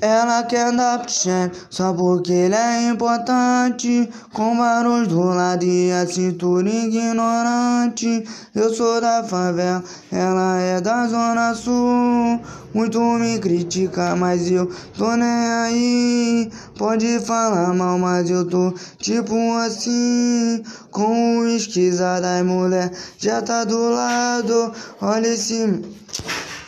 Ela quer dar pro só porque ele é importante. Com barulhos do lado e a cintura ignorante. Eu sou da favela, ela é da zona sul. Muito me critica, mas eu tô nem aí. Pode falar mal, mas eu tô tipo assim. Com o esquisada, mulher já tá do lado. Olha esse.